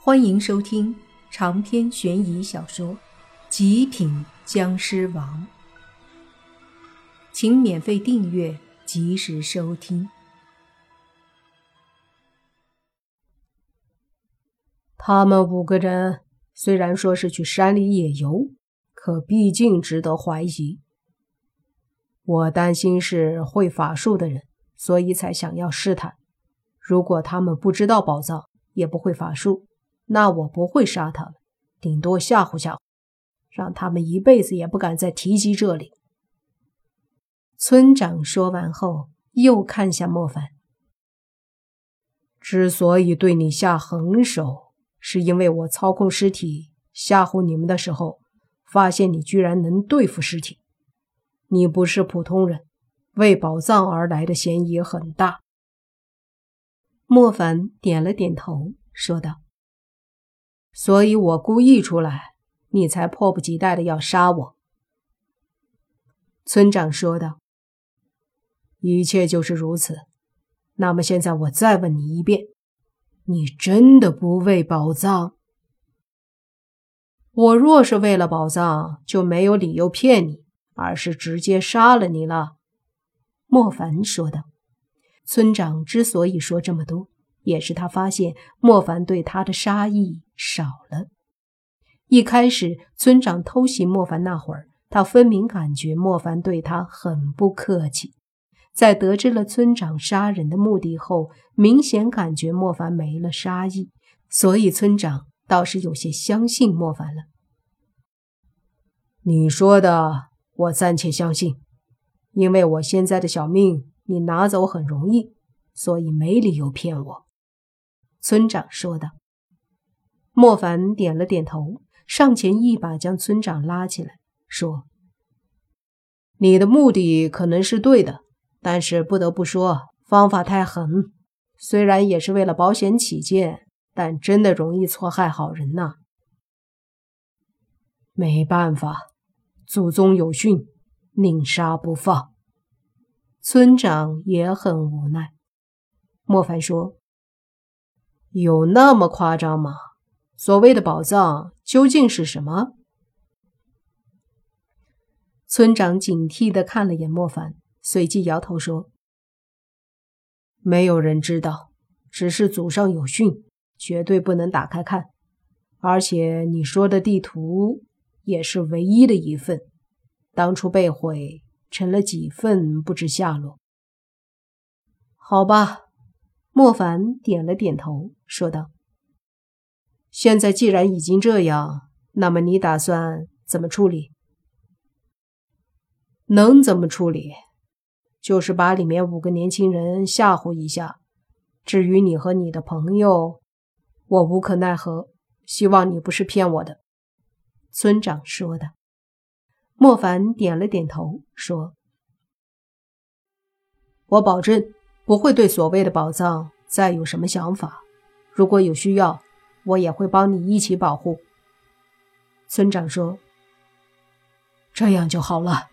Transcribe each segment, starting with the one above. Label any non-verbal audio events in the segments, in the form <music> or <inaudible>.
欢迎收听长篇悬疑小说《极品僵尸王》，请免费订阅，及时收听。他们五个人虽然说是去山里野游，可毕竟值得怀疑。我担心是会法术的人，所以才想要试探。如果他们不知道宝藏，也不会法术。那我不会杀他们，顶多吓唬吓唬，让他们一辈子也不敢再提及这里。村长说完后，又看向莫凡。之所以对你下狠手，是因为我操控尸体吓唬你们的时候，发现你居然能对付尸体。你不是普通人，为宝藏而来的嫌疑很大。莫凡点了点头，说道。所以我故意出来，你才迫不及待的要杀我。”村长说道。“一切就是如此。那么现在我再问你一遍，你真的不为宝藏？我若是为了宝藏，就没有理由骗你，而是直接杀了你了。”莫凡说道。村长之所以说这么多。也是他发现莫凡对他的杀意少了。一开始村长偷袭莫凡那会儿，他分明感觉莫凡对他很不客气。在得知了村长杀人的目的后，明显感觉莫凡没了杀意，所以村长倒是有些相信莫凡了。你说的我暂且相信，因为我现在的小命你拿走很容易，所以没理由骗我。村长说道。莫凡点了点头，上前一把将村长拉起来，说：“你的目的可能是对的，但是不得不说，方法太狠。虽然也是为了保险起见，但真的容易错害好人呐。没办法，祖宗有训，宁杀不放。”村长也很无奈。莫凡说。有那么夸张吗？所谓的宝藏究竟是什么？村长警惕的看了眼莫凡，随即摇头说：“没有人知道，只是祖上有训，绝对不能打开看。而且你说的地图也是唯一的一份，当初被毁成了几份，不知下落。好吧。”莫凡点了点头，说道：“现在既然已经这样，那么你打算怎么处理？能怎么处理？就是把里面五个年轻人吓唬一下。至于你和你的朋友，我无可奈何。希望你不是骗我的。”村长说的。莫凡点了点头，说：“我保证。”不会对所谓的宝藏再有什么想法。如果有需要，我也会帮你一起保护。村长说：“这样就好了。”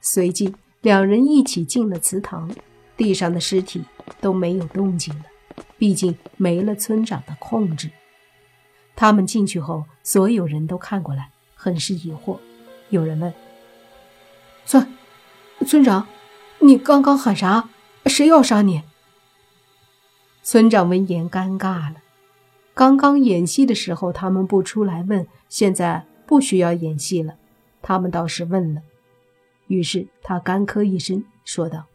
随即，两人一起进了祠堂。地上的尸体都没有动静了，毕竟没了村长的控制。他们进去后，所有人都看过来，很是疑惑。有人问：“村村长，你刚刚喊啥？”谁要杀你？村长闻言尴尬了。刚刚演戏的时候，他们不出来问，现在不需要演戏了，他们倒是问了。于是他干咳一声，说道：“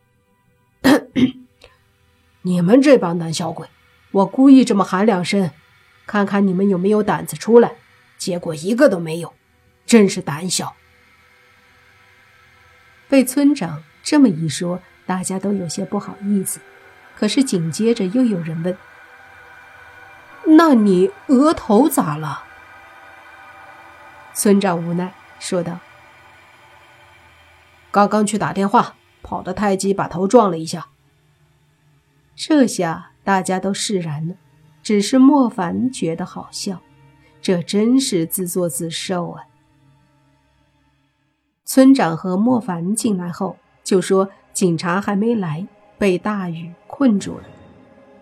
<coughs> 你们这帮胆小鬼，我故意这么喊两声，看看你们有没有胆子出来。结果一个都没有，真是胆小。”被村长这么一说。大家都有些不好意思，可是紧接着又有人问：“那你额头咋了？”村长无奈说道：“刚刚去打电话，跑得太急，把头撞了一下。”这下大家都释然了，只是莫凡觉得好笑，这真是自作自受啊！村长和莫凡进来后就说。警察还没来，被大雨困住了。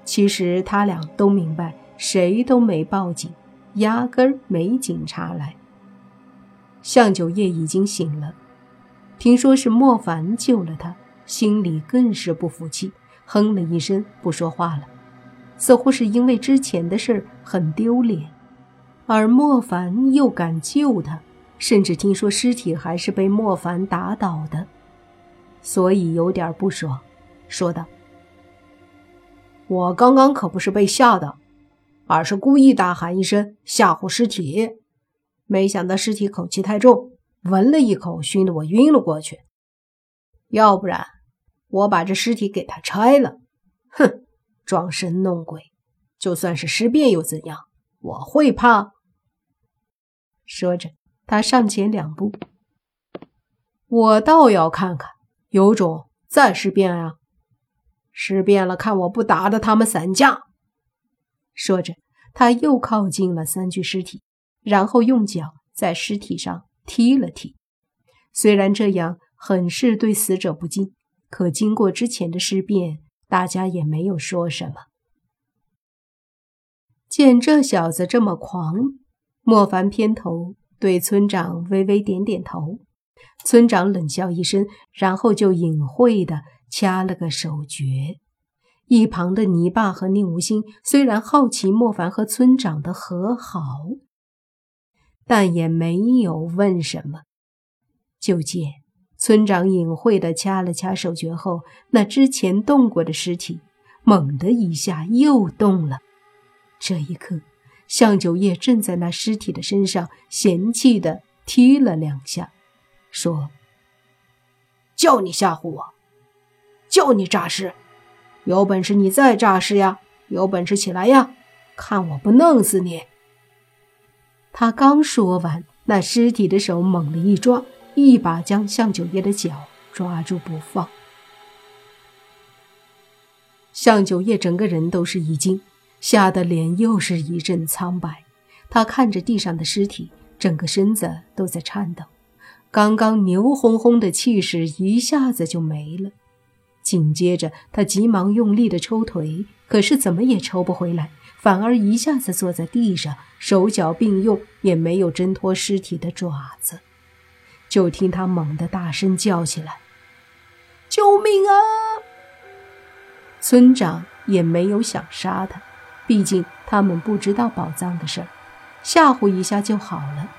其实他俩都明白，谁都没报警，压根没警察来。向九叶已经醒了，听说是莫凡救了他，心里更是不服气，哼了一声，不说话了，似乎是因为之前的事很丢脸，而莫凡又敢救他，甚至听说尸体还是被莫凡打倒的，所以有点不爽，说道：“我刚刚可不是被吓的，而是故意大喊一声吓唬尸体。”没想到尸体口气太重，闻了一口，熏得我晕了过去。要不然，我把这尸体给他拆了。哼，装神弄鬼，就算是尸变又怎样？我会怕？说着，他上前两步。我倒要看看，有种再尸变啊！尸变了，看我不打得他们散架！说着，他又靠近了三具尸体。然后用脚在尸体上踢了踢，虽然这样很是对死者不敬，可经过之前的尸变，大家也没有说什么。见这小子这么狂，莫凡偏头对村长微微点点头，村长冷笑一声，然后就隐晦的掐了个手诀。一旁的泥巴和宁无心虽然好奇莫凡和村长的和好。但也没有问什么，就见村长隐晦地掐了掐手诀后，那之前动过的尸体猛地一下又动了。这一刻，向九叶正在那尸体的身上嫌弃地踢了两下，说：“叫你吓唬我，叫你诈尸，有本事你再诈尸呀！有本事起来呀，看我不弄死你！”他刚说完，那尸体的手猛地一抓，一把将向九叶的脚抓住不放。向九叶整个人都是一惊，吓得脸又是一阵苍白。他看着地上的尸体，整个身子都在颤抖，刚刚牛哄哄的气势一下子就没了。紧接着，他急忙用力的抽腿，可是怎么也抽不回来。反而一下子坐在地上，手脚并用，也没有挣脱尸体的爪子。就听他猛地大声叫起来：“救命啊！”村长也没有想杀他，毕竟他们不知道宝藏的事儿，吓唬一下就好了。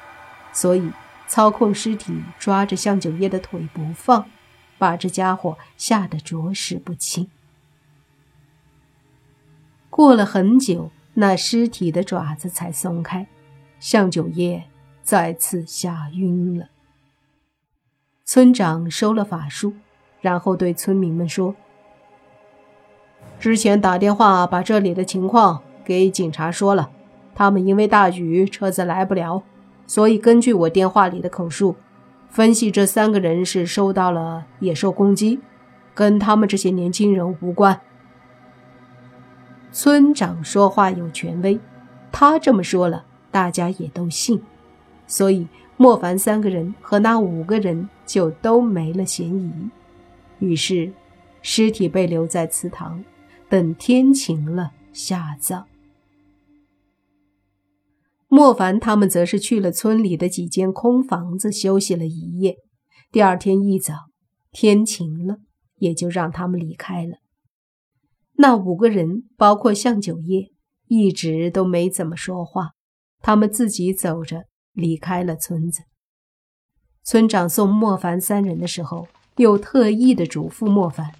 所以操控尸体抓着向九叶的腿不放，把这家伙吓得着实不轻。过了很久。那尸体的爪子才松开，向九叶再次吓晕了。村长收了法术，然后对村民们说：“之前打电话把这里的情况给警察说了，他们因为大雨车子来不了，所以根据我电话里的口述，分析这三个人是受到了野兽攻击，跟他们这些年轻人无关。”村长说话有权威，他这么说了，大家也都信，所以莫凡三个人和那五个人就都没了嫌疑。于是，尸体被留在祠堂，等天晴了下葬。莫凡他们则是去了村里的几间空房子休息了一夜。第二天一早，天晴了，也就让他们离开了。那五个人，包括向九叶，一直都没怎么说话。他们自己走着离开了村子。村长送莫凡三人的时候，又特意的嘱咐莫凡：“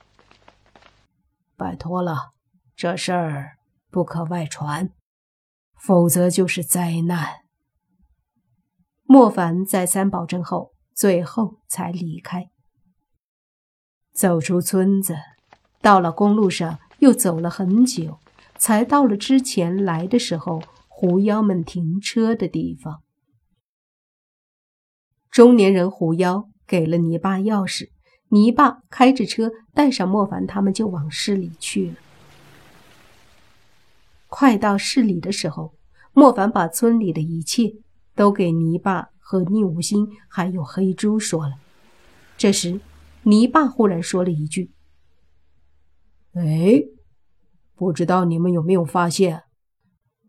拜托了，这事儿不可外传，否则就是灾难。”莫凡再三保证后，最后才离开。走出村子，到了公路上。又走了很久，才到了之前来的时候狐妖们停车的地方。中年人狐妖给了泥巴钥匙，泥巴开着车带上莫凡他们就往市里去了。快到市里的时候，莫凡把村里的一切都给泥巴和宁无心还有黑猪说了。这时，泥巴忽然说了一句。哎，不知道你们有没有发现，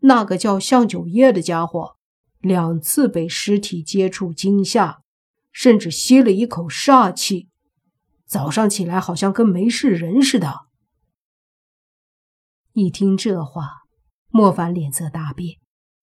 那个叫向九叶的家伙，两次被尸体接触惊吓，甚至吸了一口煞气，早上起来好像跟没事人似的。一听这话，莫凡脸色大变，